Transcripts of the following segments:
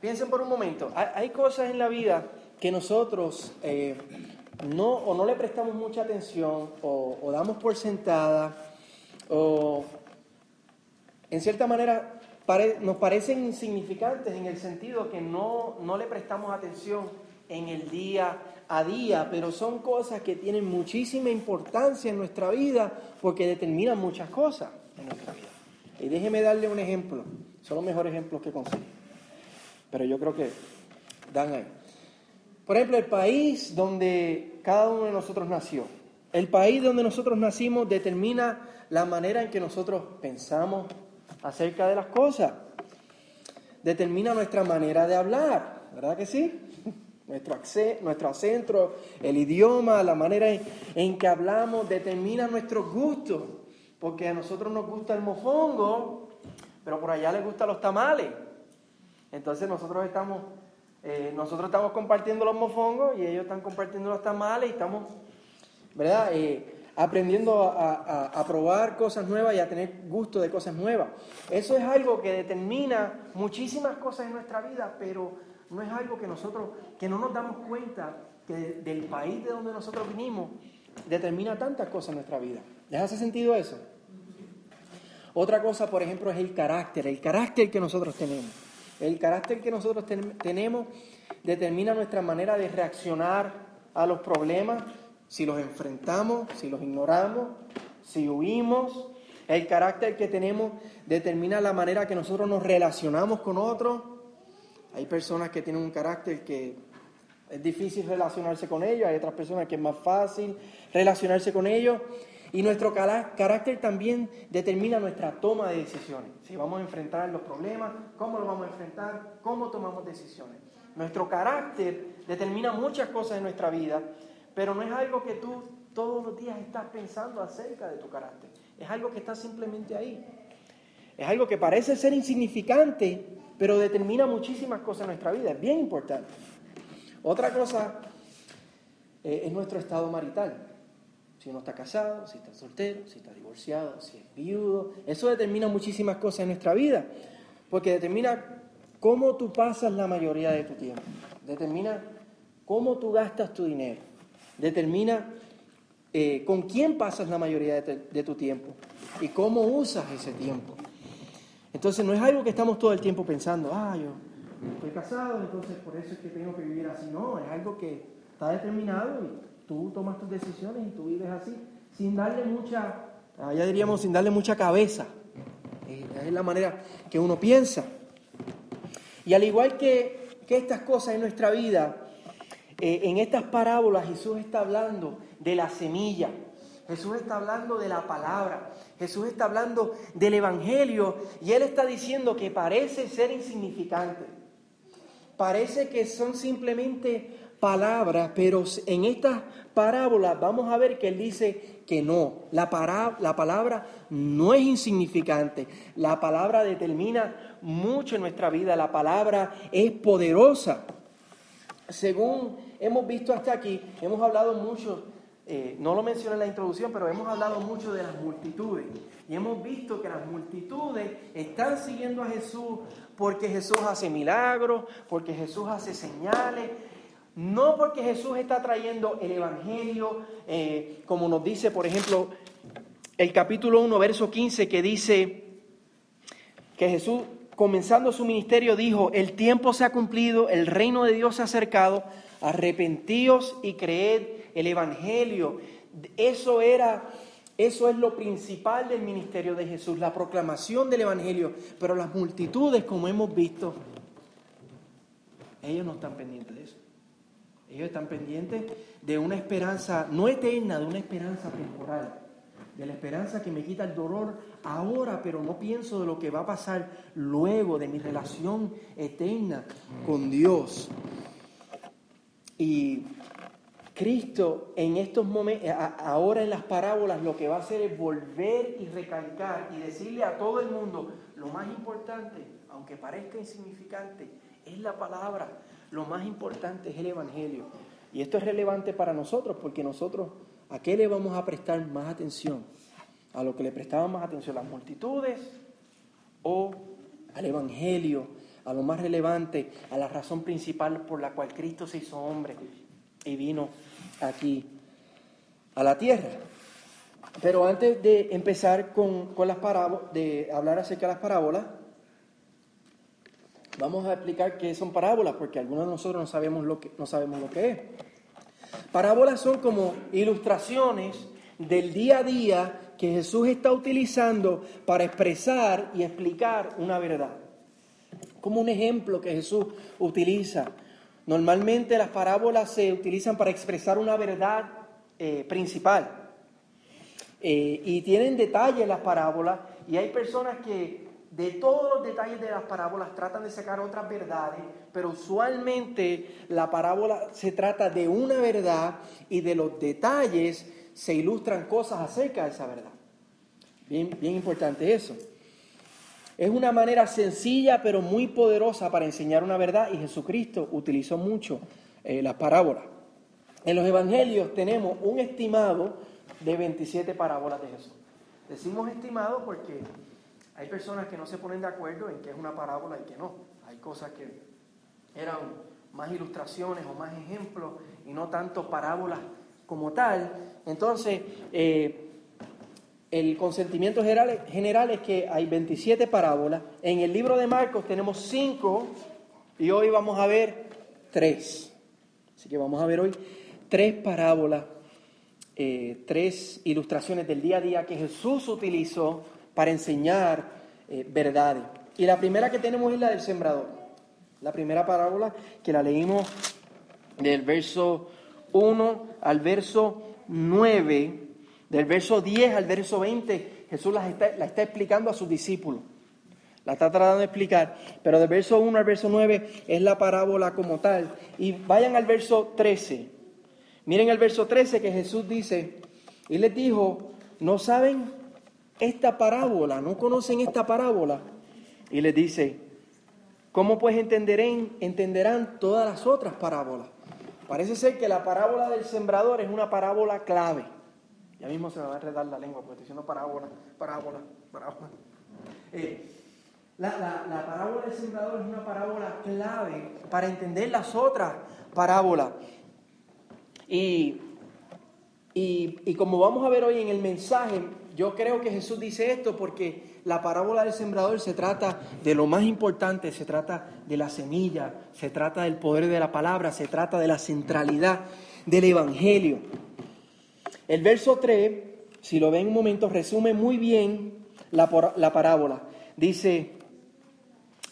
Piensen por un momento, hay, cosas en la vida que nosotros eh, no, o no le prestamos mucha atención o, damos por sentada o en cierta manera nos parecen insignificantes en el sentido que no, no le prestamos atención en el día a día, pero son cosas que tienen muchísima importancia en nuestra vida porque determinan muchas cosas en nuestra vida. Y déjeme darle un ejemplo, son los mejores ejemplos que consigo, pero yo creo que dan ahí. Por ejemplo, el país donde cada uno de nosotros nació, el país donde nosotros nacimos determina la manera en que nosotros pensamos acerca de las cosas, determina nuestra manera de hablar, ¿verdad que sí? Nuestro, nuestro acento, el idioma, la manera en, que hablamos determina nuestros gustos. Porque a nosotros nos gusta el mofongo, pero por allá les gustan los tamales. Entonces nosotros estamos, eh, nosotros estamos compartiendo los mofongos y ellos están compartiendo los tamales y estamos, ¿verdad? Eh, aprendiendo a, a, probar cosas nuevas y a tener gusto de cosas nuevas. Eso es algo que determina muchísimas cosas en nuestra vida, pero no es algo que nosotros, que no nos damos cuenta que del país de donde nosotros vinimos determina tantas cosas en nuestra vida. ¿Les hace sentido eso? Otra cosa, por ejemplo, es el carácter, el carácter que nosotros tenemos. El carácter que nosotros tenemos determina nuestra manera de reaccionar a los problemas, si los enfrentamos, si los ignoramos, si huimos. El carácter que tenemos determina la manera que nosotros nos relacionamos con otros. Hay personas que tienen un carácter que es difícil relacionarse con ellos, hay otras personas que es más fácil relacionarse con ellos. Y nuestro carácter también determina nuestra toma de decisiones. Si vamos a enfrentar los problemas, cómo lo vamos a enfrentar, cómo tomamos decisiones. Nuestro carácter determina muchas cosas en nuestra vida, pero no es algo que tú todos los días estás pensando acerca de tu carácter. Es algo que está simplemente ahí. Es algo que parece ser insignificante, pero determina muchísimas cosas en nuestra vida. Es bien importante. Otra cosa eh, es nuestro estado marital. Si uno está casado, si está soltero, si está divorciado, si es viudo. Eso determina muchísimas cosas en nuestra vida. Porque determina cómo tú pasas la mayoría de tu tiempo. Determina cómo tú gastas tu dinero. Determina eh, con quién pasas la mayoría de, tu tiempo y cómo usas ese tiempo. Entonces no es algo que estamos todo el tiempo pensando, ah, yo estoy casado, entonces por eso es que tengo que vivir así. No, es algo que está determinado y tú tomas tus decisiones y tú vives así, sin darle mucha, ah, ya diríamos, sin darle mucha cabeza. Eh, es la manera que uno piensa. Y al igual que, que estas cosas en nuestra vida, eh, en estas parábolas Jesús está hablando de la semilla, Jesús está hablando de la palabra, Jesús está hablando del Evangelio y Él está diciendo que parece ser insignificante, parece que son simplemente palabras, pero en estas parábolas vamos a ver que Él dice que no, la, la palabra no es insignificante, la palabra determina mucho en nuestra vida, la palabra es poderosa. Según hemos visto hasta aquí, hemos hablado mucho, eh, no lo mencioné en la introducción, pero hemos hablado mucho de las multitudes. Y hemos visto que las multitudes están siguiendo a Jesús porque Jesús hace milagros, porque Jesús hace señales, no porque Jesús está trayendo el Evangelio, eh, como nos dice, por ejemplo, el capítulo 1, verso 15, que dice que Jesús, comenzando su ministerio, dijo, el tiempo se ha cumplido, el reino de Dios se ha acercado, arrepentíos y creed el Evangelio. Eso era, eso es lo principal del ministerio de Jesús, la proclamación del Evangelio. Pero las multitudes, como hemos visto, ellos no están pendientes de eso. Ellos están pendientes de una esperanza no eterna, de una esperanza temporal, de la esperanza que me quita el dolor ahora, pero no pienso de lo que va a pasar luego, de mi relación eterna con Dios. Y Cristo en estos momentos, ahora en las parábolas, lo que va a hacer es volver y recalcar y decirle a todo el mundo, lo más importante, aunque parezca insignificante, es la palabra. Lo más importante es el Evangelio. Y esto es relevante para nosotros porque nosotros, ¿a qué le vamos a prestar más atención? ¿A lo que le prestaban más atención las multitudes o al Evangelio? a lo más relevante, a la razón principal por la cual Cristo se hizo hombre y vino aquí a la tierra. Pero antes de empezar con, las parábolas, de hablar acerca de las parábolas, vamos a explicar qué son parábolas, porque algunos de nosotros no sabemos lo que, no sabemos lo que es. Parábolas son como ilustraciones del día a día que Jesús está utilizando para expresar y explicar una verdad. Como un ejemplo que Jesús utiliza. Normalmente las parábolas se utilizan para expresar una verdad eh, principal. Eh, y tienen detalles las parábolas y hay personas que de todos los detalles de las parábolas tratan de sacar otras verdades, pero usualmente la parábola se trata de una verdad y de los detalles se ilustran cosas acerca de esa verdad. Bien, bien importante eso. Es una manera sencilla pero muy poderosa para enseñar una verdad y Jesucristo utilizó mucho eh, las parábolas. En los evangelios tenemos un estimado de 27 parábolas de Jesús. Decimos estimado porque hay personas que no se ponen de acuerdo en qué es una parábola y qué no. Hay cosas que eran más ilustraciones o más ejemplos y no tanto parábolas como tal. Entonces, eh, el consentimiento general, es que hay 27 parábolas. En el libro de Marcos tenemos 5 y hoy vamos a ver 3. Así que vamos a ver hoy tres parábolas, eh, tres ilustraciones del día a día que Jesús utilizó para enseñar eh, verdades. Y la primera que tenemos es la del sembrador. La primera parábola que la leímos del verso 1 al verso 9 del verso 10 al verso 20, Jesús la está, la está explicando a sus discípulos. La está tratando de explicar, pero del verso 1 al verso 9 es la parábola como tal. Y vayan al verso 13. Miren el verso 13 que Jesús dice, y les dijo, ¿no saben esta parábola? ¿No conocen esta parábola? Y les dice, ¿cómo pues entenderán, entenderán todas las otras parábolas? Parece ser que la parábola del sembrador es una parábola clave. Ya mismo se me va a enredar la lengua porque estoy diciendo parábola, parábola, parábola. Eh, la, la, parábola del sembrador es una parábola clave para entender las otras parábolas. Y, y, y, como vamos a ver hoy en el mensaje, yo creo que Jesús dice esto porque la parábola del sembrador se trata de lo más importante, se trata de la semilla, se trata del poder de la palabra, se trata de la centralidad del Evangelio. El verso 3, si lo ven un momento, resume muy bien la, la parábola. Dice,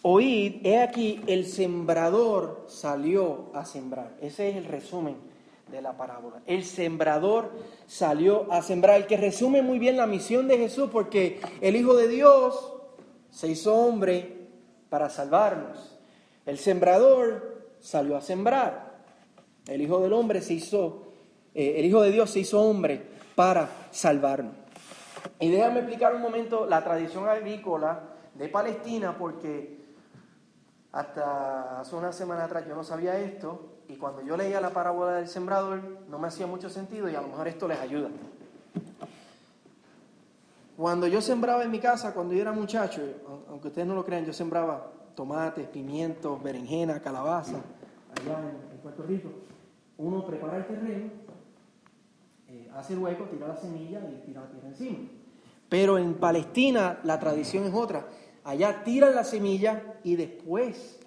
oíd, he aquí, el sembrador salió a sembrar. Ese es el resumen de la parábola. El sembrador salió a sembrar, el que resume muy bien la misión de Jesús, porque el Hijo de Dios se hizo hombre para salvarnos. El sembrador salió a sembrar. El Hijo del Hombre se hizo eh, el Hijo de Dios se hizo hombre para salvarnos. Y déjame explicar un momento la tradición agrícola de Palestina, porque hasta hace una semana atrás yo no sabía esto, y cuando yo leía la parábola del sembrador no me hacía mucho sentido, y a lo mejor esto les ayuda. Cuando yo sembraba en mi casa, cuando yo era muchacho, aunque ustedes no lo crean, yo sembraba tomates, pimientos, berenjena, calabaza, allá en Puerto Rico. Uno prepara el terreno eh, hace el hueco, tira la semilla y tira la tierra encima. Pero en Palestina la tradición es otra. Allá tiran la semilla y después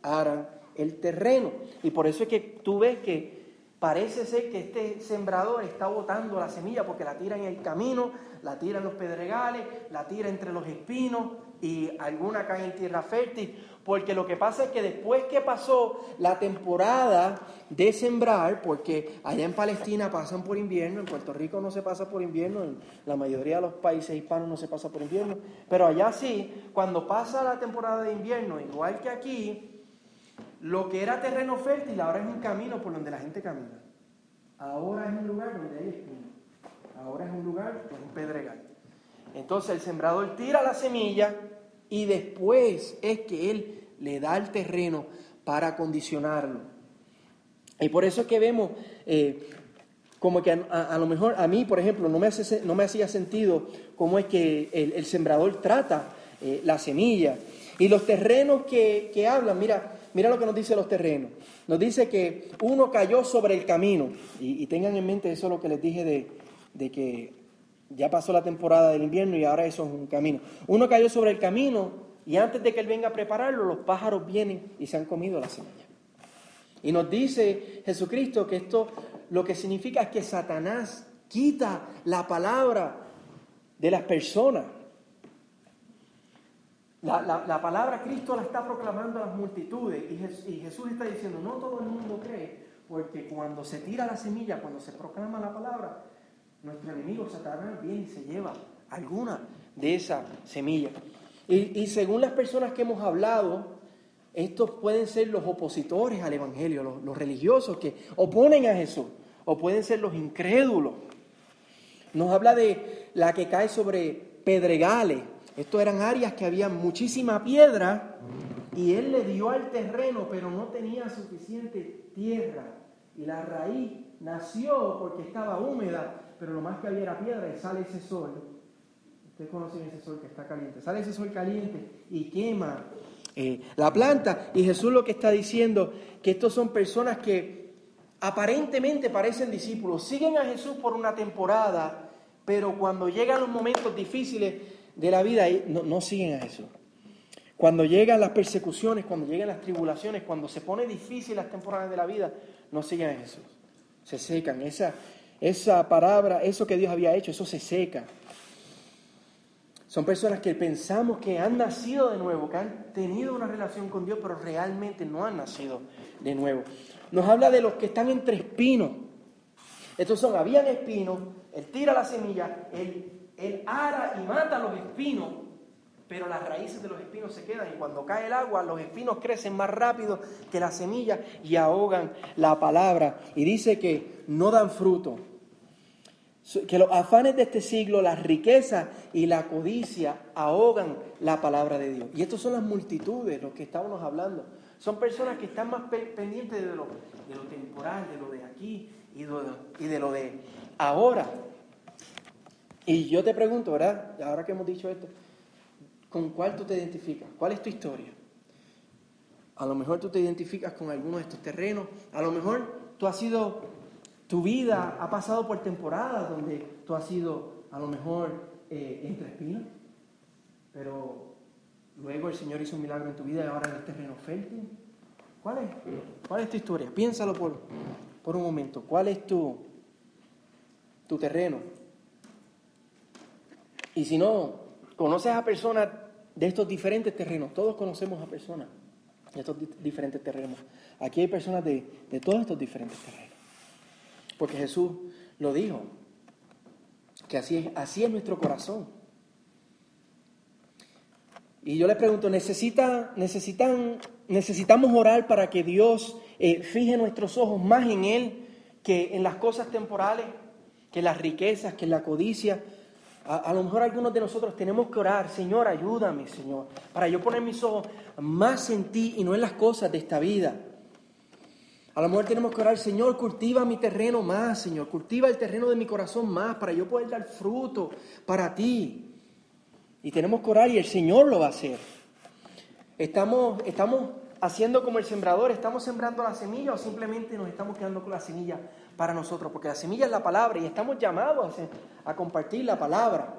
harán el terreno. Y por eso es que tú ves que parece ser que este sembrador está botando la semilla porque la tira en el camino, la tira en los pedregales, la tira entre los espinos y alguna cae en tierra fértil. Porque lo que pasa es que después que pasó la temporada de sembrar, porque allá en Palestina pasan por invierno, en Puerto Rico no se pasa por invierno, en la mayoría de los países hispanos no se pasa por invierno, pero allá sí, cuando pasa la temporada de invierno, igual que aquí, lo que era terreno fértil ahora es un camino por donde la gente camina. Ahora es un lugar donde hay espino. Ahora es un lugar, es un pedregal. Entonces el sembrador tira la semilla y después es que él le da el terreno para acondicionarlo. Y por eso es que vemos eh, como que a, lo mejor a mí, por ejemplo, no me, no me hacía sentido cómo es que el, sembrador trata eh, la semilla. Y los terrenos que, que hablan, mira, mira lo que nos dice los terrenos. Nos dice que uno cayó sobre el camino. Y, tengan en mente eso lo que les dije de, de que ya pasó la temporada del invierno y ahora eso es un camino. Uno cayó sobre el camino y antes de que él venga a prepararlo, los pájaros vienen y se han comido la semilla. Y nos dice Jesucristo que esto lo que significa es que Satanás quita la palabra de las personas. La, palabra Cristo la está proclamando a las multitudes y, y Jesús está diciendo, no todo el mundo cree, porque cuando se tira la semilla, cuando se proclama la palabra, nuestro enemigo Satanás viene y se lleva alguna de esas semillas. Y, según las personas que hemos hablado, estos pueden ser los opositores al Evangelio, los, los religiosos que oponen a Jesús, o pueden ser los incrédulos. Nos habla de la que cae sobre pedregales. Estos eran áreas que había muchísima piedra y él le dio al terreno, pero no tenía suficiente tierra. Y la raíz nació porque estaba húmeda pero lo más que había era piedra y sale ese sol. Ustedes conocen ese sol que está caliente. Sale ese sol caliente y quema eh, la planta. Y Jesús lo que está diciendo, que estos son personas que aparentemente parecen discípulos, siguen a Jesús por una temporada, pero cuando llegan los momentos difíciles de la vida, no, no siguen a Jesús. Cuando llegan las persecuciones, cuando llegan las tribulaciones, cuando se pone difícil las temporadas de la vida, no siguen a Jesús. Se secan. Esa, esa palabra, eso que Dios había hecho, eso se seca. Son personas que pensamos que han nacido de nuevo, que han tenido una relación con Dios, pero realmente no han nacido de nuevo. Nos habla de los que están entre espinos. Estos son, habían espinos, él tira la semilla, él, ara y mata los espinos, pero las raíces de los espinos se quedan y cuando cae el agua los espinos crecen más rápido que la semilla y ahogan la palabra. Y dice que no dan fruto que los afanes de este siglo, las riquezas y la codicia ahogan la palabra de Dios. Y estas son las multitudes, los que estábamos hablando. Son personas que están más pendientes de lo, de lo temporal, de lo de aquí y de, y de lo de ahora. Y yo te pregunto, ¿verdad? Ahora que hemos dicho esto, ¿con cuál tú te identificas? ¿Cuál es tu historia? A lo mejor tú te identificas con alguno de estos terrenos, a lo mejor tú has sido tu vida ha pasado por temporadas donde tú has sido a lo mejor eh, entre espinos, pero luego el Señor hizo un milagro en tu vida y ahora en terreno fértil. ¿Cuál es, ¿Cuál es tu historia? Piénsalo por, por un momento. ¿Cuál es tu, tu terreno? Y si no, conoces a personas de estos diferentes terrenos. Todos conocemos a personas de estos diferentes terrenos. Aquí hay personas de, de todos estos diferentes terrenos. Porque Jesús lo dijo, que así es, así es nuestro corazón. Y yo les pregunto, ¿necesita, necesitan, ¿necesitamos orar para que Dios eh, fije nuestros ojos más en Él que en las cosas temporales, que las riquezas, que la codicia? A, a, lo mejor algunos de nosotros tenemos que orar, Señor, ayúdame, Señor, para yo poner mis ojos más en ti y no en las cosas de esta vida. A lo mejor tenemos que orar, Señor, cultiva mi terreno más, Señor, cultiva el terreno de mi corazón más para yo poder dar fruto para ti. Y tenemos que orar y el Señor lo va a hacer. Estamos, estamos haciendo como el sembrador, estamos sembrando la semilla o simplemente nos estamos quedando con la semilla para nosotros, porque la semilla es la palabra y estamos llamados a, a compartir la palabra.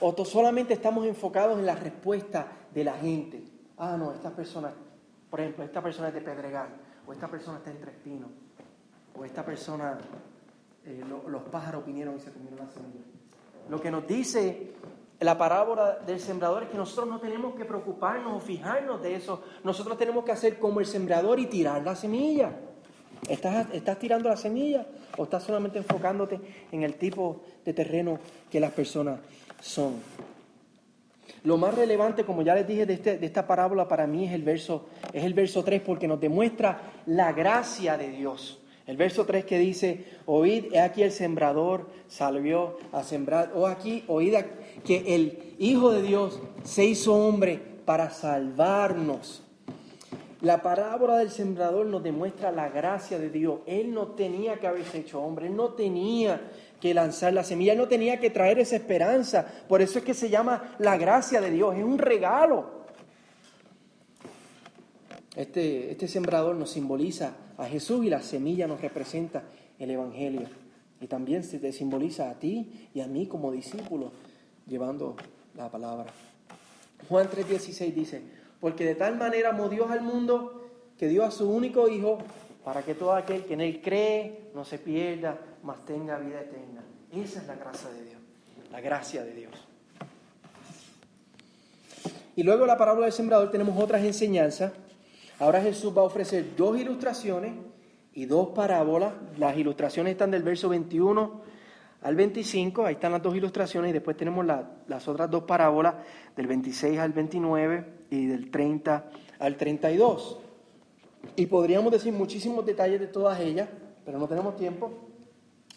O solamente estamos enfocados en la respuesta de la gente. Ah, no, estas personas por ejemplo, esta persona es de Pedregal, o esta persona está entre espinos, o esta persona, eh, los pájaros vinieron y se comieron la semilla. Lo que nos dice la parábola del sembrador es que nosotros no tenemos que preocuparnos o fijarnos de eso. Nosotros tenemos que hacer como el sembrador y tirar la semilla. ¿Estás, ¿Estás tirando la semilla o estás solamente enfocándote en el tipo de terreno que las personas son? Lo más relevante, como ya les dije, de, este, de, esta parábola para mí es el, verso, es el verso 3 porque nos demuestra la gracia de Dios. El verso 3 que dice, oíd, he aquí el sembrador salió a sembrar, o aquí, oíd que el Hijo de Dios se hizo hombre para salvarnos. La parábola del sembrador nos demuestra la gracia de Dios. Él no tenía que haberse hecho hombre, él no tenía que lanzar la semilla, no tenía que traer esa esperanza. Por eso es que se llama la gracia de Dios, es un regalo. Este, este sembrador nos simboliza a Jesús y la semilla nos representa el Evangelio. Y también se te simboliza a ti y a mí como discípulos llevando la palabra. Juan 3:16 dice, porque de tal manera amó Dios al mundo que dio a su único Hijo para que todo aquel que en Él cree no se pierda, mas tenga vida eterna. Esa es la gracia de Dios, la gracia de Dios. Y luego la parábola del sembrador tenemos otras enseñanzas. Ahora Jesús va a ofrecer dos ilustraciones y dos parábolas. Las ilustraciones están del verso 21 al 25, ahí están las dos ilustraciones y después tenemos las otras dos parábolas del 26 al 29 y del 30 al 32. Y podríamos decir muchísimos detalles de todas ellas, pero no tenemos tiempo.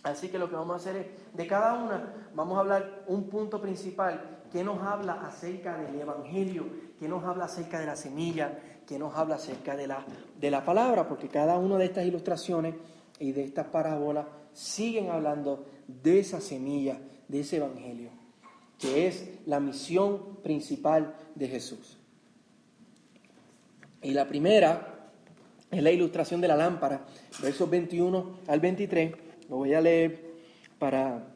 Así que lo que vamos a hacer es, de cada una, vamos a hablar un punto principal que nos habla acerca del Evangelio, que nos habla acerca de la semilla, que nos habla acerca de la, de la palabra, porque cada una de estas ilustraciones y de estas parábolas siguen hablando de esa semilla, de ese Evangelio, que es la misión principal de Jesús. Y la primera es la ilustración de la lámpara, versos 21 al 23. Lo voy a leer para,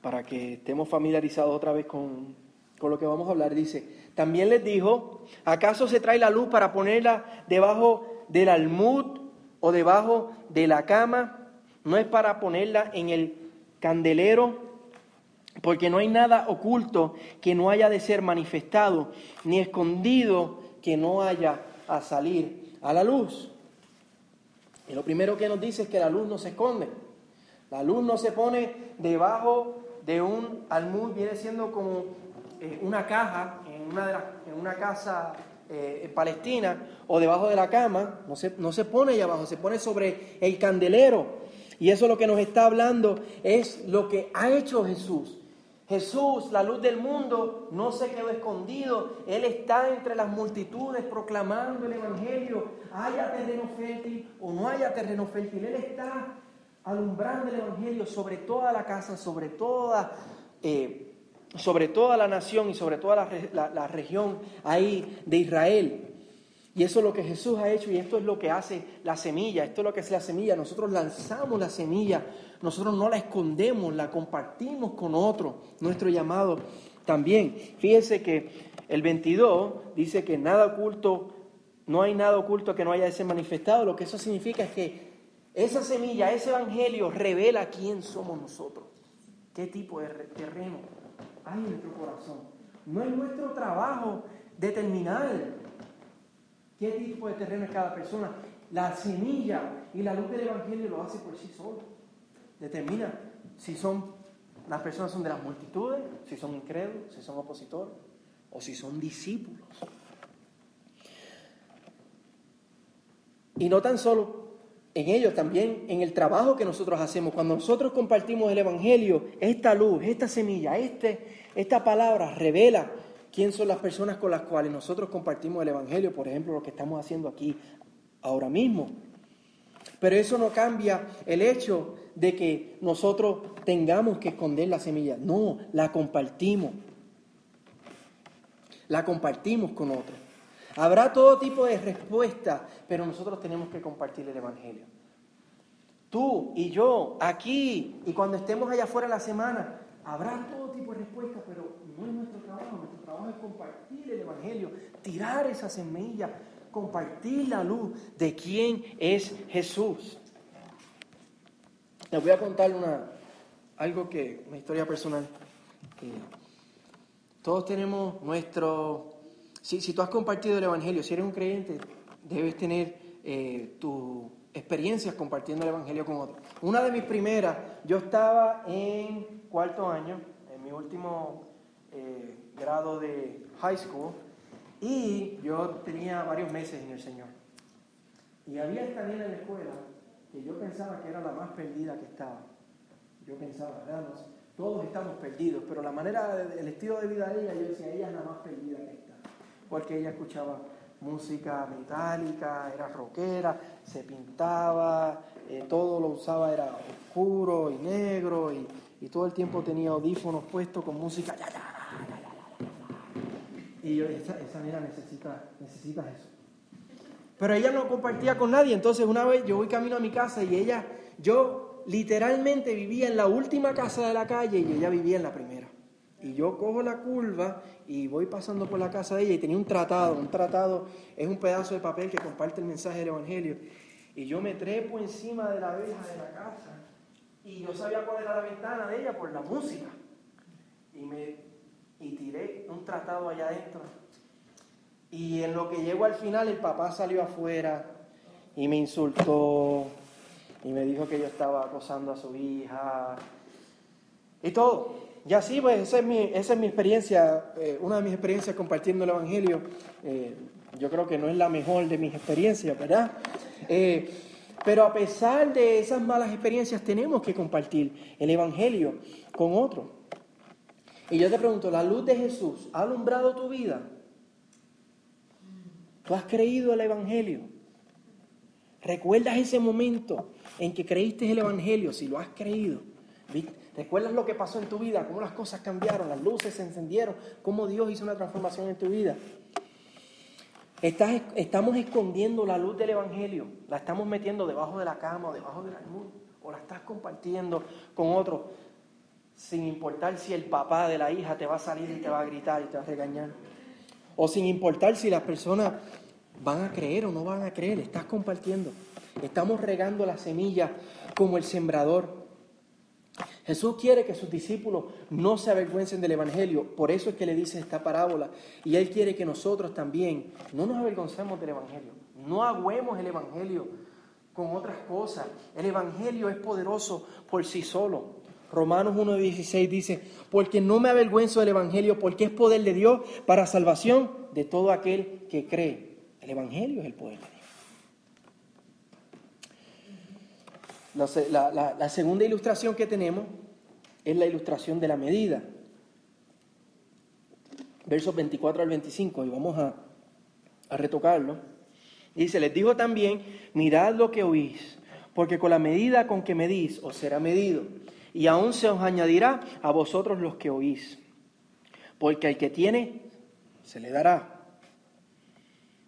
para que estemos familiarizados otra vez con, con lo que vamos a hablar. Dice, también les dijo, ¿acaso se trae la luz para ponerla debajo del almud o debajo de la cama? No es para ponerla en el candelero, porque no hay nada oculto que no haya de ser manifestado, ni escondido que no haya a salir a la luz. Y lo primero que nos dice es que la luz no se esconde. La luz no se pone debajo de un almud, viene siendo como eh, una caja en una, en una casa eh, en palestina o debajo de la cama, no se, no se pone ahí abajo, se pone sobre el candelero. Y eso lo que nos está hablando es lo que ha hecho Jesús. Jesús, la luz del mundo, no se quedó escondido. Él está entre las multitudes proclamando el Evangelio. Haya terreno fértil o no haya terreno fértil. Él está alumbrando el Evangelio sobre toda la casa, sobre toda, eh, sobre toda la nación y sobre toda la, la región ahí de Israel. Y eso es lo que Jesús ha hecho y esto es lo que hace la semilla, esto es lo que hace la semilla. Nosotros lanzamos la semilla, nosotros no la escondemos, la compartimos con otro, nuestro llamado también. Fíjese que el 22 dice que nada oculto, no hay nada oculto que no haya de ser manifestado. Lo que eso significa es que esa semilla, ese evangelio revela quién somos nosotros, qué tipo de terreno hay en nuestro corazón. No es nuestro trabajo determinar ¿Qué tipo de terreno es cada persona? La semilla y la luz del Evangelio lo hace por sí solo. Determina si son las personas son de las multitudes, si son incrédulos, si son opositores o si son discípulos. Y no tan solo en ellos, también en el trabajo que nosotros hacemos. Cuando nosotros compartimos el Evangelio, esta luz, esta semilla, este, esta palabra revela quién son las personas con las cuales nosotros compartimos el Evangelio, por ejemplo, lo que estamos haciendo aquí ahora mismo. Pero eso no cambia el hecho de que nosotros tengamos que esconder la semilla. No, la compartimos. La compartimos con otros. Habrá todo tipo de respuestas, pero nosotros tenemos que compartir el Evangelio. Tú y yo, aquí, y cuando estemos allá afuera la semana, habrá todo tipo de respuestas, pero no es nuestro trabajo. Trabajo es compartir el Evangelio, tirar esa semilla, compartir la luz de quién es Jesús. Les voy a contar una, algo que, una historia personal. todos tenemos nuestro... Si, si, tú has compartido el Evangelio, si eres un creyente, debes tener eh, tu experiencias compartiendo el Evangelio con otros. Una de mis primeras, yo estaba en cuarto año, en mi último eh, grado de high school, y yo tenía varios meses en el Señor. Y había esta niña en la escuela que yo pensaba que era la más perdida que estaba. Yo pensaba, ¿verdad? todos estamos perdidos, pero la manera, el estilo de vida de ella, yo decía, ella es la más perdida que está. Porque ella escuchaba música metálica, era rockera, se pintaba, eh, todo lo usaba, era oscuro y negro y, todo el tiempo tenía audífonos puestos con música. Y yo, esa, esa mira necesita, necesitas eso. Pero ella no compartía con nadie, entonces una vez yo voy camino a mi casa y ella, yo literalmente vivía en la última casa de la calle y ella vivía en la primera. Y yo cojo la curva y voy pasando por la casa de ella y tenía un tratado. Un tratado es un pedazo de papel que comparte el mensaje del Evangelio. Y yo me trepo encima de la verja de la casa y yo sabía cuál era la ventana de ella por la música. Y, me, y tiré un tratado allá adentro. Y en lo que llego al final, el papá salió afuera y me insultó y me dijo que yo estaba acosando a su hija y todo. Y así, pues, esa es mi, esa es mi experiencia, eh, una de mis experiencias compartiendo el Evangelio. Eh, yo creo que no es la mejor de mis experiencias, ¿verdad? Eh, pero a pesar de esas malas experiencias, tenemos que compartir el Evangelio con otros. Y yo te pregunto, ¿la luz de Jesús ha alumbrado tu vida? ¿Tú has creído el Evangelio? ¿Recuerdas ese momento en que creíste el Evangelio? Si lo has creído. ¿Recuerdas lo que pasó en tu vida? ¿Cómo las cosas cambiaron? Las luces se encendieron. ¿Cómo Dios hizo una transformación en tu vida? estamos escondiendo la luz del Evangelio. La estamos metiendo debajo de la cama o debajo del almud. O la estás compartiendo con otros. Sin importar si el papá de la hija te va a salir y te va a gritar y te va a regañar. O sin importar si las personas van a creer o no van a creer. Estás compartiendo. Estamos regando la semilla como el sembrador. Jesús quiere que sus discípulos no se avergüencen del Evangelio, por eso es que le dice esta parábola, y Él quiere que nosotros también no nos avergoncemos del Evangelio, no agüemos el Evangelio con otras cosas. El Evangelio es poderoso por sí solo. Romanos 1.16 dice, porque no me avergüenzo del Evangelio, porque es poder de Dios para salvación de todo aquel que cree. El Evangelio es el poder de Dios. La, segunda ilustración que tenemos es la ilustración de la medida. Versos 24 al 25, y vamos a, a retocarlo. Dice, les digo también, mirad lo que oís, porque con la medida con que medís os será medido, y aún se os añadirá a vosotros los que oís. Porque al que tiene, se le dará,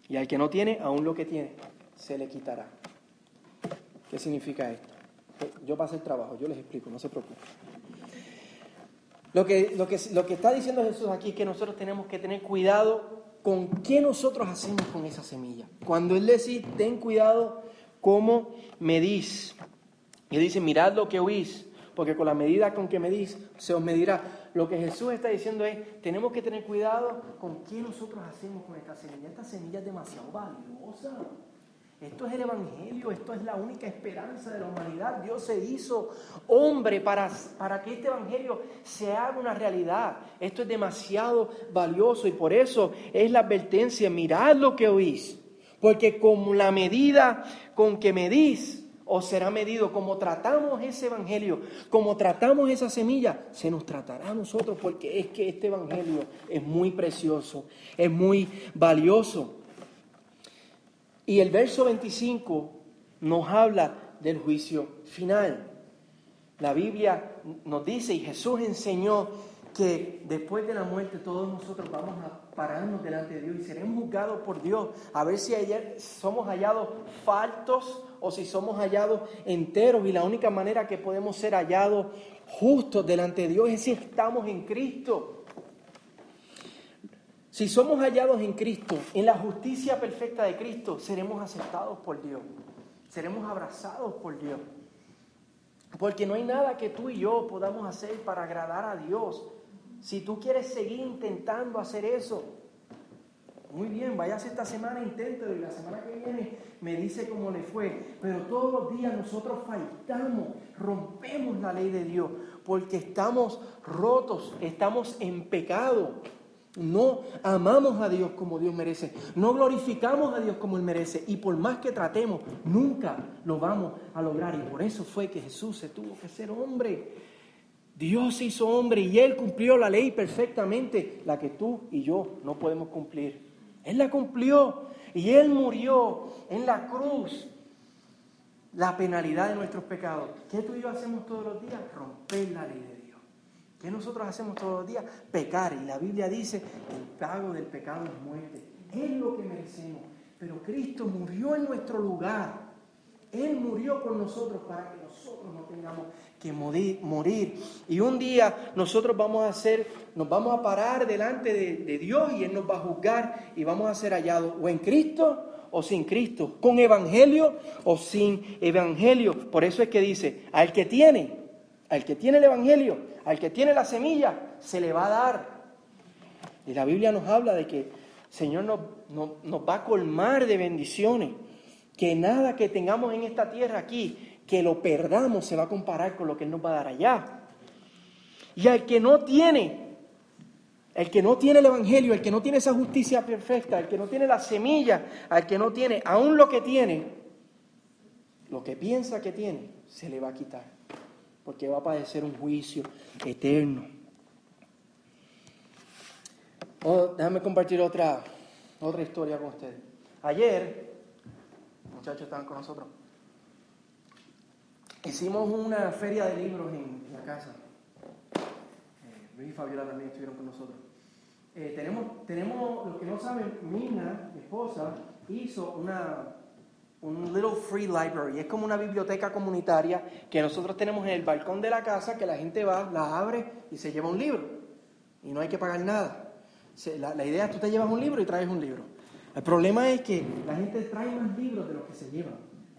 y al que no tiene, aún lo que tiene, se le quitará. ¿Qué significa esto? Yo pasé el trabajo, yo les explico, no se preocupen. Lo que, lo, que, lo que está diciendo Jesús aquí es que nosotros tenemos que tener cuidado con qué nosotros hacemos con esa semilla. Cuando Él dice, ten cuidado cómo medís. Y dice, mirad lo que oís, porque con la medida con que medís se os medirá. Lo que Jesús está diciendo es, tenemos que tener cuidado con qué nosotros hacemos con esta semilla. Esta semilla es demasiado valiosa. Esto es el Evangelio, esto es la única esperanza de la humanidad. Dios se hizo hombre para, para que este Evangelio se haga una realidad. Esto es demasiado valioso y por eso es la advertencia, mirad lo que oís, porque como la medida con que medís, os será medido, como tratamos ese Evangelio, como tratamos esa semilla, se nos tratará a nosotros, porque es que este Evangelio es muy precioso, es muy valioso. Y el verso 25 nos habla del juicio final. La Biblia nos dice y Jesús enseñó que después de la muerte todos nosotros vamos a pararnos delante de Dios y seremos juzgados por Dios a ver si ayer somos hallados faltos o si somos hallados enteros y la única manera que podemos ser hallados justos delante de Dios es si estamos en Cristo. Si somos hallados en Cristo, en la justicia perfecta de Cristo, seremos aceptados por Dios, seremos abrazados por Dios. Porque no hay nada que tú y yo podamos hacer para agradar a Dios. Si tú quieres seguir intentando hacer eso, muy bien, vayas esta semana, inténtelo y la semana que viene me dice cómo le fue. Pero todos los días nosotros faltamos, rompemos la ley de Dios, porque estamos rotos, estamos en pecado. No amamos a Dios como Dios merece. No glorificamos a Dios como Él merece. Y por más que tratemos, nunca lo vamos a lograr. Y por eso fue que Jesús se tuvo que ser hombre. Dios se hizo hombre y Él cumplió la ley perfectamente, la que tú y yo no podemos cumplir. Él la cumplió. y Él murió en la cruz la penalidad de nuestros pecados. ¿Qué tú y yo hacemos todos los días? Romper la ley de Dios. ¿Qué nosotros hacemos todos los días? Pecar. Y la Biblia dice el pago del pecado es muerte. Es lo que merecemos. Pero Cristo murió en nuestro lugar. Él murió por nosotros para que nosotros no tengamos que morir. Y un día nosotros vamos a hacer, nos vamos a parar delante de, Dios y Él nos va a juzgar y vamos a ser hallados o en Cristo o sin Cristo, con evangelio o sin evangelio. Por eso es que dice, al que tiene, al que tiene el evangelio, al que tiene la semilla, se le va a dar. Y la Biblia nos habla de que el Señor nos va a colmar de bendiciones, que nada que tengamos en esta tierra aquí, que lo perdamos, se va a comparar con lo que Él nos va a dar allá. Y al que no tiene, el que no tiene el Evangelio, el que no tiene esa justicia perfecta, el que no tiene la semilla, al que no tiene aún lo que tiene, lo que piensa que tiene, se le va a quitar, porque va a padecer un juicio eterno. Oh, déjame compartir otra, otra historia con ustedes. Ayer, muchachos estaban con nosotros, hicimos una feria de libros en, la casa. Eh, Luis y Fabiola también estuvieron con nosotros. Eh, tenemos, tenemos, los que no saben, Mina, mi esposa, hizo una, un little free library. Es como una biblioteca comunitaria que nosotros tenemos en el balcón de la casa, que la gente va, la abre y se lleva un libro. Y no hay que pagar nada. La, la idea es tú te llevas un libro y traes un libro. El problema es que la gente trae más libros de los que se llevan.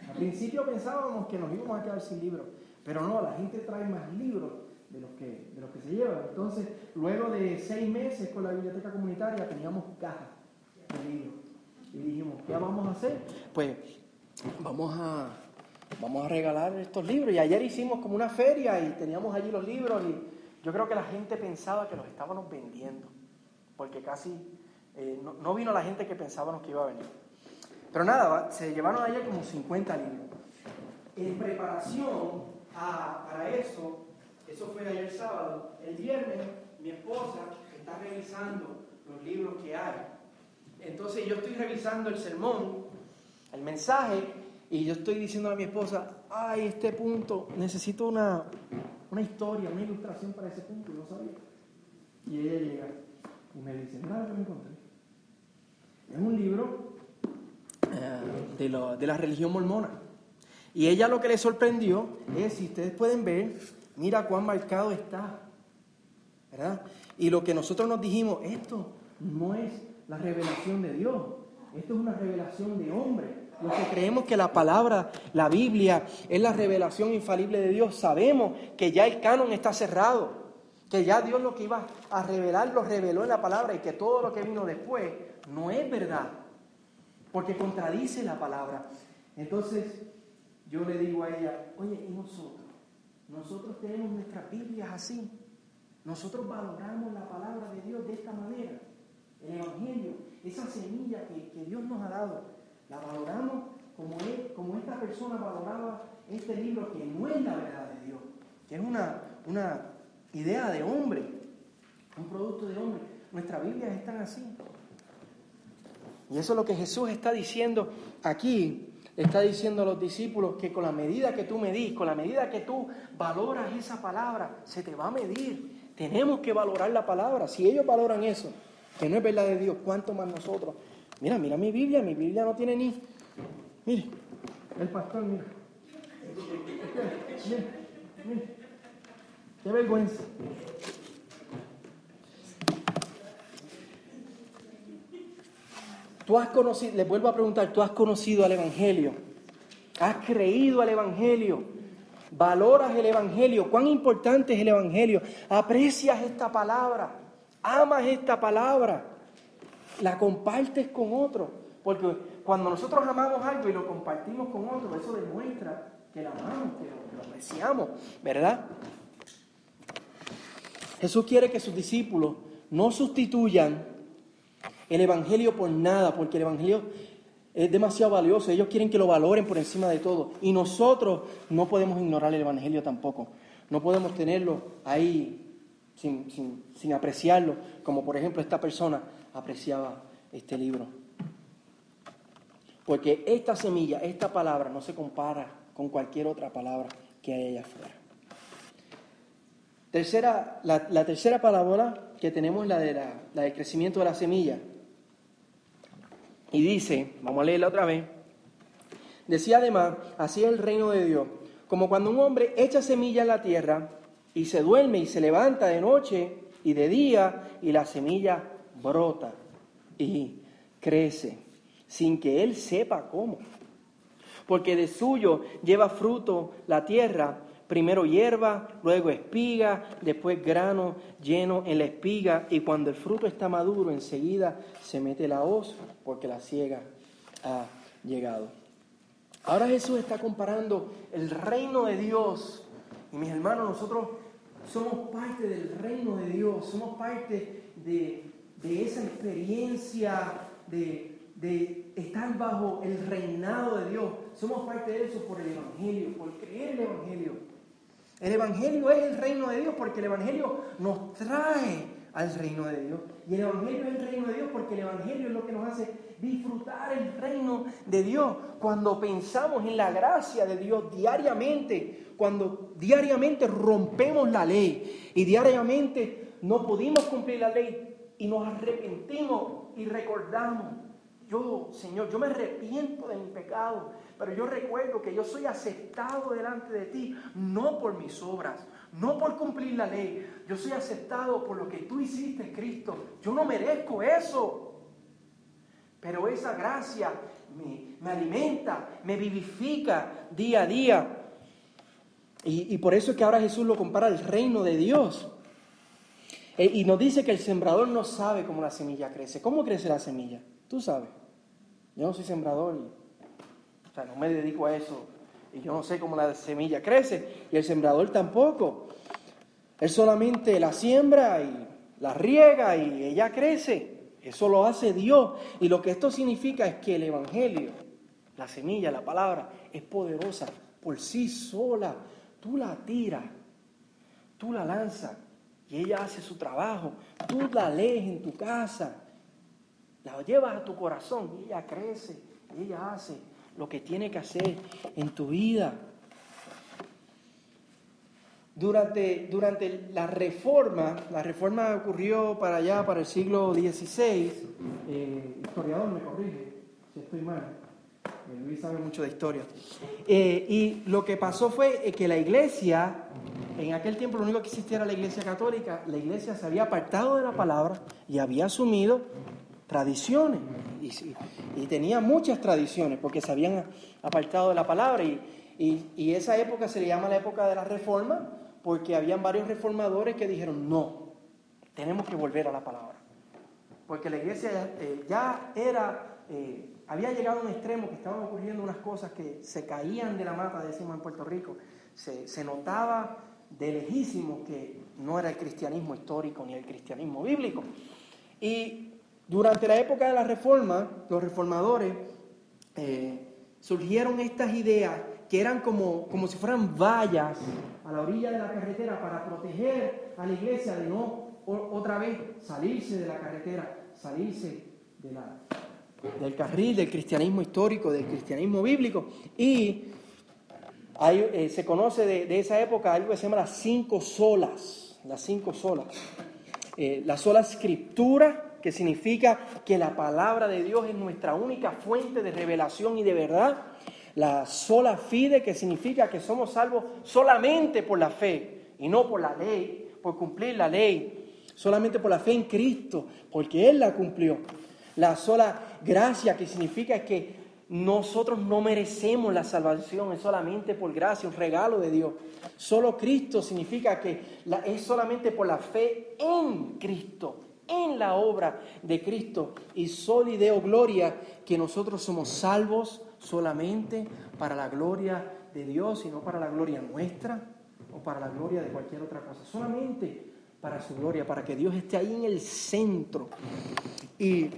Al principio pensábamos que nos íbamos a quedar sin libros, pero no, la gente trae más libros de los que, de los que se llevan. Entonces, luego de seis meses con la biblioteca comunitaria teníamos cajas de libros. Y dijimos, ¿qué vamos a hacer? Pues vamos a, vamos a regalar estos libros. Y ayer hicimos como una feria y teníamos allí los libros y yo creo que la gente pensaba que los estábamos vendiendo, porque casi eh, no, vino la gente que pensábamos que iba a venir. Pero nada, se llevaron ayer como 50 libros. En preparación para eso, eso fue ayer sábado. El viernes mi esposa está revisando los libros que hay. Entonces yo estoy revisando el sermón, el mensaje, y yo estoy diciendo a mi esposa, ay, este punto, necesito una, una historia, una ilustración para ese punto, y no sabía. Y ella llega y me dice, nada, que me encontré. Es un libro eh, de, lo, de la religión mormona. Y ella lo que le sorprendió es, si ustedes pueden ver, Mira cuán marcado está. ¿Verdad? Y lo que nosotros nos dijimos, esto no es la revelación de Dios, esto es una revelación de hombre. Los que creemos que la palabra, la Biblia, es la revelación infalible de Dios, sabemos que ya el canon está cerrado, que ya Dios lo que iba a revelar lo reveló en la palabra y que todo lo que vino después no es verdad, porque contradice la palabra. Entonces yo le digo a ella, oye, ¿y nosotros? Nosotros tenemos nuestras Biblias así. Nosotros valoramos la palabra de Dios de esta manera. El Evangelio, esa semilla que, Dios nos ha dado, la valoramos como, como esta persona valoraba este libro que no es la verdad de Dios, que es una, una idea de hombre, un producto de hombre. Nuestras Biblias están así. Y eso es lo que Jesús está diciendo aquí está diciendo a los discípulos que con la medida que tú medís, con la medida que tú valoras esa palabra, se te va a medir. Tenemos que valorar la palabra. Si ellos valoran eso, que no es verdad de Dios, ¿cuánto más nosotros? Mira, mira mi Biblia, mi Biblia no tiene ni... Mire, el pastor, mira. Mira, mira. Qué vergüenza. Tú has conocido, les vuelvo a preguntar, tú has conocido al Evangelio, has creído al Evangelio, valoras el Evangelio, cuán importante es el Evangelio, aprecias esta palabra, amas esta palabra, la compartes con otro, porque cuando nosotros amamos algo y lo compartimos con otro, eso demuestra que la amamos, que lo apreciamos, ¿verdad? Jesús quiere que sus discípulos no sustituyan el Evangelio por nada, porque el Evangelio es demasiado valioso. Ellos quieren que lo valoren por encima de todo. Y nosotros no podemos ignorar el Evangelio tampoco. No podemos tenerlo ahí sin, sin apreciarlo, como por ejemplo esta persona apreciaba este libro. porque esta semilla, esta palabra no se compara con cualquier otra palabra que hay allá afuera. Tercera, la, tercera palabra que tenemos es la, de la, la del crecimiento de la semilla. Y dice, vamos a leerla otra vez, decía además, así es el reino de Dios, como cuando un hombre echa semilla en la tierra y se duerme y se levanta de noche y de día y la semilla brota y crece sin que él sepa cómo. Porque de suyo lleva fruto la tierra, primero hierba, luego espiga, después grano lleno en la espiga y cuando el fruto está maduro enseguida se mete la hoz porque la ciega ha llegado. Ahora Jesús está comparando el reino de Dios y mis hermanos, nosotros somos parte del reino de Dios, somos parte de, esa experiencia de, de, estar bajo el reinado de Dios. Somos parte de eso por el Evangelio, por creer el Evangelio. El Evangelio es el reino de Dios porque el Evangelio nos trae al reino de Dios. Y el Evangelio es el reino de Dios porque el Evangelio es lo que nos hace disfrutar el reino de Dios. Cuando pensamos en la gracia de Dios diariamente, cuando diariamente rompemos la ley y diariamente no pudimos cumplir la ley y nos arrepentimos y recordamos, yo, Señor, yo me arrepiento de mi pecado, pero yo recuerdo que yo soy aceptado delante de ti, no por mis obras, no por cumplir la ley, yo soy aceptado por lo que tú hiciste, Cristo. Yo no merezco eso. Pero esa gracia me, me alimenta, me vivifica día a día. Y, por eso es que ahora Jesús lo compara al reino de Dios. E, y nos dice que el sembrador no sabe cómo la semilla crece. ¿Cómo crece la semilla? Tú sabes. Yo no soy sembrador. o sea, no me dedico a eso. Y yo no sé cómo la semilla crece. Y el sembrador tampoco. Él solamente la siembra y la riega y ella crece. Eso lo hace Dios. Y lo que esto significa es que el Evangelio, la semilla, la palabra, es poderosa por sí sola. Tú la tiras, tú la lanzas y ella hace su trabajo. Tú la lees en tu casa, la llevas a tu corazón ella crece y ella hace lo que tiene que hacer en tu vida. Durante, durante la reforma, la reforma ocurrió para allá, para el siglo XVI, eh, historiador me corrige si estoy mal, eh, Luis sabe mucho de historia. Eh, y lo que pasó fue que la iglesia, en aquel tiempo lo único que existía era la iglesia católica, la iglesia se había apartado de la palabra y había asumido tradiciones. Y, tenía muchas tradiciones porque se habían apartado de la palabra. Y, esa época se le llama la época de la reforma porque habían varios reformadores que dijeron, no, tenemos que volver a la palabra. Porque la iglesia ya era había llegado a un extremo que estaban ocurriendo unas cosas que se caían de la mata, decimos en Puerto Rico. Se, notaba de lejísimo que no era el cristianismo histórico ni el cristianismo bíblico. Y durante la época de la reforma, los reformadores eh, surgieron estas ideas que eran como, como si fueran vallas a la orilla de la carretera para proteger a la iglesia de no otra vez salirse de la carretera, salirse del carril del cristianismo histórico, del cristianismo bíblico. Y eh, se conoce de, esa época algo que se llama las cinco solas, las cinco solas. Eh, la sola que significa que la palabra de Dios es nuestra única fuente de revelación y de verdad. La sola fide, que significa que somos salvos solamente por la fe y no por la ley, por cumplir la ley, solamente por la fe en Cristo, porque Él la cumplió. La sola gracia, que significa que nosotros no merecemos la salvación, es solamente por gracia, un regalo de Dios. Solo Cristo significa que es solamente por la fe en Cristo, en la obra de Cristo. Y solideo gloria que nosotros somos salvos solamente para la gloria de Dios y no para la gloria nuestra o para la gloria de cualquier otra cosa. Solamente para su gloria, para que Dios esté ahí en el centro. Y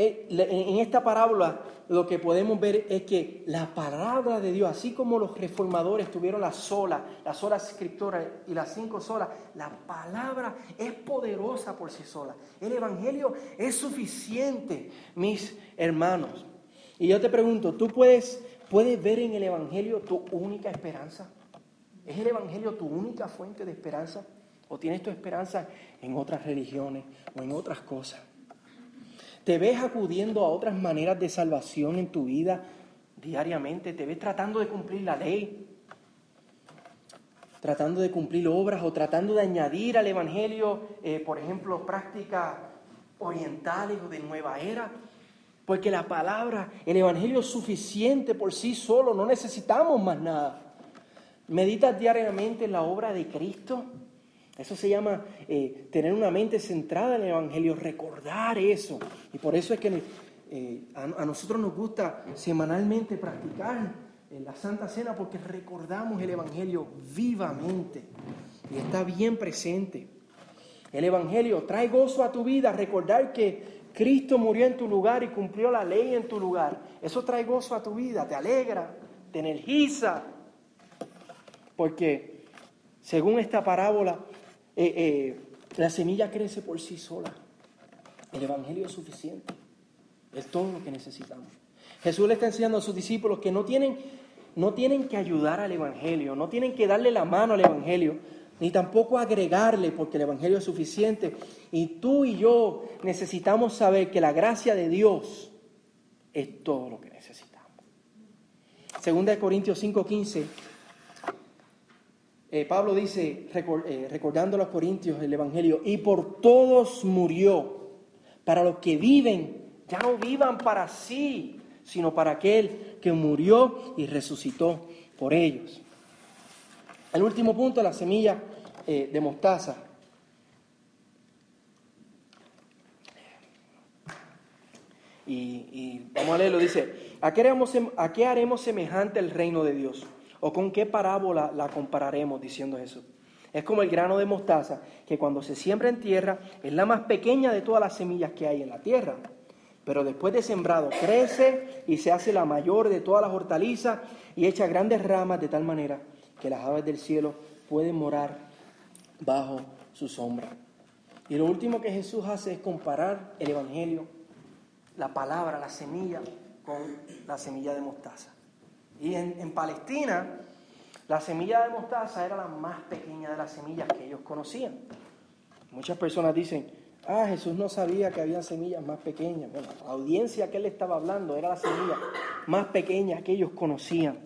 en esta parábola lo que podemos ver es que la palabra de Dios, así como los reformadores tuvieron la sola, la sola escritura y las cinco solas, la palabra es poderosa por sí sola. El Evangelio es suficiente, mis hermanos. Y yo te pregunto, ¿tú puedes, puedes ver en el Evangelio tu única esperanza? ¿Es el Evangelio tu única fuente de esperanza? ¿O tienes tu esperanza en otras religiones o en otras cosas? ¿Te ves acudiendo a otras maneras de salvación en tu vida diariamente? ¿Te ves tratando de cumplir la ley? ¿Tratando de cumplir obras o tratando de añadir al Evangelio, eh, por ejemplo, prácticas orientales o de nueva era? Porque la palabra, el Evangelio es suficiente por sí solo, no necesitamos más nada. ¿Meditas diariamente en la obra de Cristo? Eso se llama eh, tener una mente centrada en el Evangelio, recordar eso. Y por eso es que eh, a, nosotros nos gusta semanalmente practicar en la Santa Cena porque recordamos el Evangelio vivamente y está bien presente. El Evangelio trae gozo a tu vida, recordar que Cristo murió en tu lugar y cumplió la ley en tu lugar. Eso trae gozo a tu vida, te alegra, te energiza. Porque según esta parábola, eh, eh, la semilla crece por sí sola. El Evangelio es suficiente. Es todo lo que necesitamos. Jesús le está enseñando a sus discípulos que no tienen, no tienen que ayudar al Evangelio, no tienen que darle la mano al Evangelio, ni tampoco agregarle, porque el Evangelio es suficiente. Y tú y yo necesitamos saber que la gracia de Dios es todo lo que necesitamos. Segunda de Corintios 5:15 eh, Pablo dice, eh, recordando a los corintios el Evangelio, y por todos murió, para los que viven, ya no vivan para sí, sino para aquel que murió y resucitó por ellos. El último punto, la semilla eh, de mostaza. Y, y, vamos a leerlo, dice, ¿a qué, haremos, ¿a qué haremos semejante el reino de Dios? ¿O con qué parábola la compararemos diciendo eso? Es como el grano de mostaza, que cuando se siembra en tierra es la más pequeña de todas las semillas que hay en la tierra. Pero después de sembrado crece y se hace la mayor de todas las hortalizas y echa grandes ramas de tal manera que las aves del cielo pueden morar bajo su sombra. Y lo último que Jesús hace es comparar el Evangelio, la palabra, la semilla, con la semilla de mostaza. Y en, Palestina, la semilla de mostaza era la más pequeña de las semillas que ellos conocían. Muchas personas dicen, ah, Jesús no sabía que había semillas más pequeñas. Bueno, la audiencia que él estaba hablando era la semilla más pequeña que ellos conocían.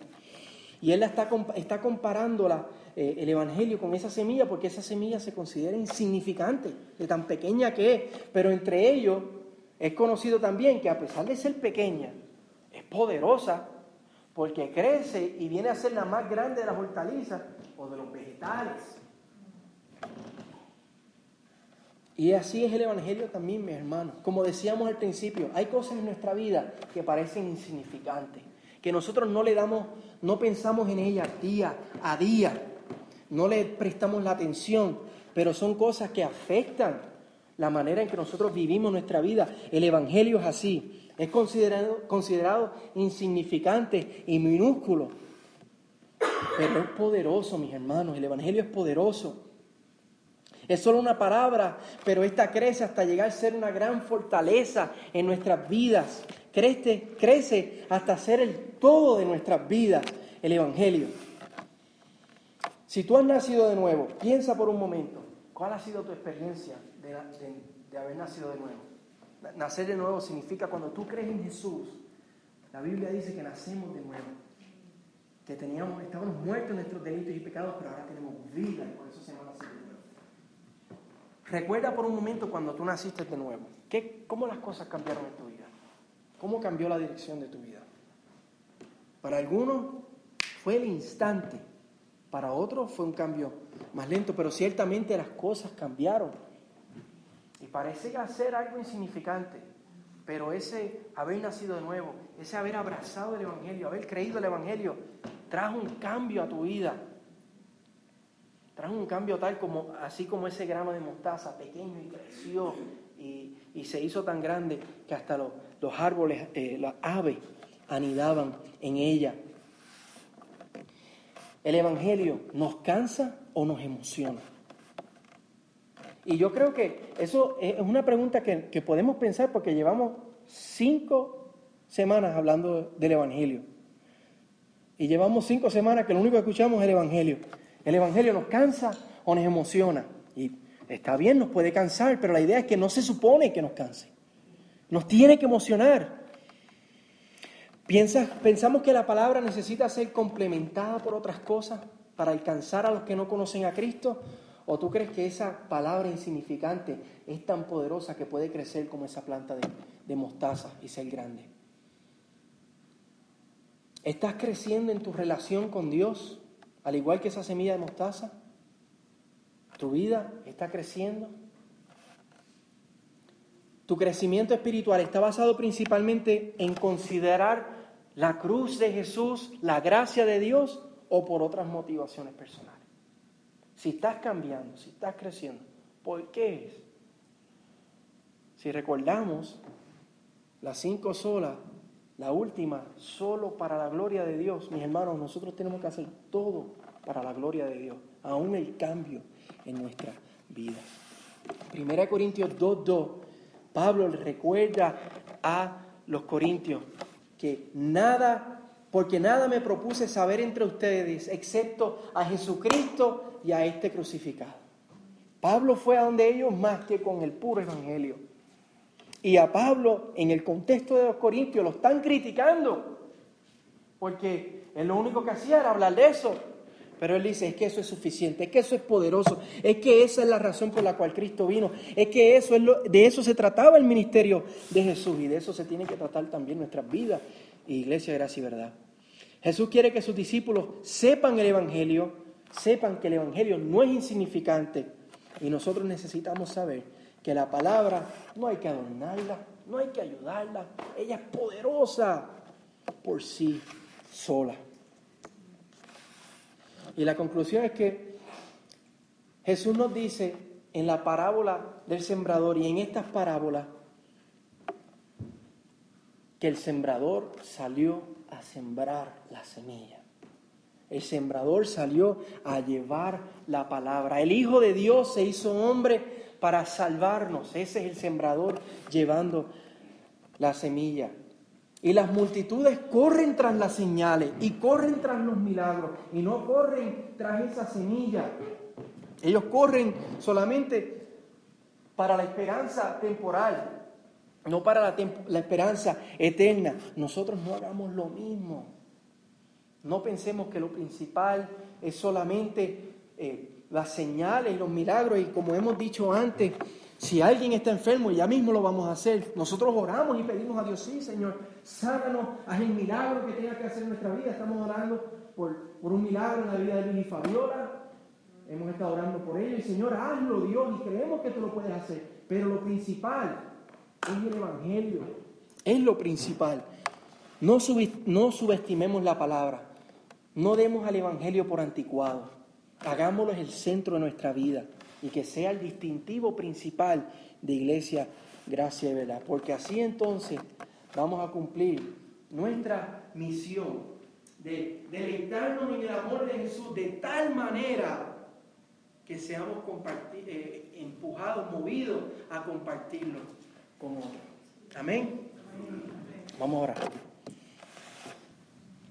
Y él está, está comparando eh, el Evangelio con esa semilla porque esa semilla se considera insignificante, de tan pequeña que es. Pero entre ellos es conocido también que a pesar de ser pequeña, es poderosa porque crece y viene a ser la más grande de las hortalizas o de los vegetales. Y así es el Evangelio también, mis hermanos. Como decíamos al principio, hay cosas en nuestra vida que parecen insignificantes, que nosotros no le damos, no pensamos en ellas día a día, no le prestamos la atención, pero son cosas que afectan la manera en que nosotros vivimos nuestra vida. El Evangelio es así. Es considerado, considerado insignificante y minúsculo. Pero es poderoso, mis hermanos. El Evangelio es poderoso. Es solo una palabra, pero esta crece hasta llegar a ser una gran fortaleza en nuestras vidas. Crece, crece hasta ser el todo de nuestras vidas, el Evangelio. Si tú has nacido de nuevo, piensa por un momento, ¿cuál ha sido tu experiencia de haber nacido de nuevo? Nacer de nuevo significa cuando tú crees en Jesús, la Biblia dice que nacemos de nuevo. Que teníamos, estábamos muertos en nuestros delitos y pecados, pero ahora tenemos vida y por eso se llama nacer de nuevo. Recuerda por un momento cuando tú naciste de nuevo. ¿Qué, ¿Cómo las cosas cambiaron en tu vida? ¿Cómo cambió la dirección de tu vida? Para algunos fue el instante, para otros fue un cambio más lento, pero ciertamente las cosas cambiaron. Y parece ser algo insignificante, pero ese haber nacido de nuevo, ese haber abrazado el Evangelio, haber creído el Evangelio, trajo un cambio a tu vida. Trajo un cambio tal como, así como ese grano de mostaza, pequeño y creció y, se hizo tan grande que hasta los, árboles, eh, las aves anidaban en ella. El Evangelio nos cansa o nos emociona. Y yo creo que eso es una pregunta que, podemos pensar porque llevamos cinco semanas hablando del Evangelio. Y llevamos cinco semanas que lo único que escuchamos es el Evangelio. El Evangelio nos cansa o nos emociona. Y está bien, nos puede cansar, pero la idea es que no se supone que nos canse. Nos tiene que emocionar. ¿Piensas, ¿Pensamos que la palabra necesita ser complementada por otras cosas para alcanzar a los que no conocen a Cristo? ¿O tú crees que esa palabra insignificante es tan poderosa que puede crecer como esa planta de, mostaza y ser grande? ¿Estás creciendo en tu relación con Dios, al igual que esa semilla de mostaza? ¿Tu vida está creciendo? Tu crecimiento espiritual está basado principalmente en considerar la cruz de Jesús, la gracia de Dios o por otras motivaciones personales. Si estás cambiando, si estás creciendo, ¿por qué es? Si recordamos las cinco solas la última, solo para la gloria de Dios. Mis hermanos, nosotros tenemos que hacer todo para la gloria de Dios, aún el cambio en nuestra vida. Primera Corintios 2.2, Pablo recuerda a los corintios que nada, porque nada me propuse saber entre ustedes excepto a Jesucristo y a este crucificado. Pablo fue a donde ellos más que con el puro evangelio. Y a Pablo, en el contexto de los Corintios, lo están criticando, porque él lo único que hacía era hablar de eso. Pero él dice, es que eso es suficiente, es que eso es poderoso, es que esa es la razón por la cual Cristo vino, es que eso es lo, de eso se trataba el ministerio de Jesús y de eso se tiene que tratar también nuestras vidas, iglesia, gracia y verdad. Jesús quiere que sus discípulos sepan el Evangelio, sepan que el Evangelio no es insignificante y nosotros necesitamos saber que la palabra no hay que adornarla, no hay que ayudarla, ella es poderosa por sí sola. Y la conclusión es que Jesús nos dice en la parábola del sembrador y en estas parábolas que el sembrador salió a sembrar la semilla. El sembrador salió a llevar la palabra. El Hijo de Dios se hizo hombre para salvarnos. Ese es el sembrador llevando la semilla. Y las multitudes corren tras las señales y corren tras los milagros y no corren tras esa semilla. Ellos corren solamente para la esperanza temporal, no para la, esperanza eterna. Nosotros no hagamos lo mismo. No pensemos que lo principal es solamente eh, las señales, los milagros y como hemos dicho antes, si alguien está enfermo, ya mismo lo vamos a hacer. Nosotros oramos y pedimos a Dios, sí, Señor, ságanos, haz el milagro que tenga que hacer en nuestra vida. Estamos orando por, por un milagro en la vida de Luis y Fabiola. Hemos estado orando por ellos y Señor, hazlo Dios y creemos que tú lo puedes hacer. Pero lo principal es el Evangelio. Es lo principal. No, subestimemos la palabra. No demos al Evangelio por anticuado. Hagámoslo el centro de nuestra vida y que sea el distintivo principal de iglesia, gracia y verdad. Porque así entonces vamos a cumplir nuestra misión de deleitarnos en el amor de Jesús de tal manera que seamos eh, empujados, movidos a compartirlo con. Amén. Vamos a orar.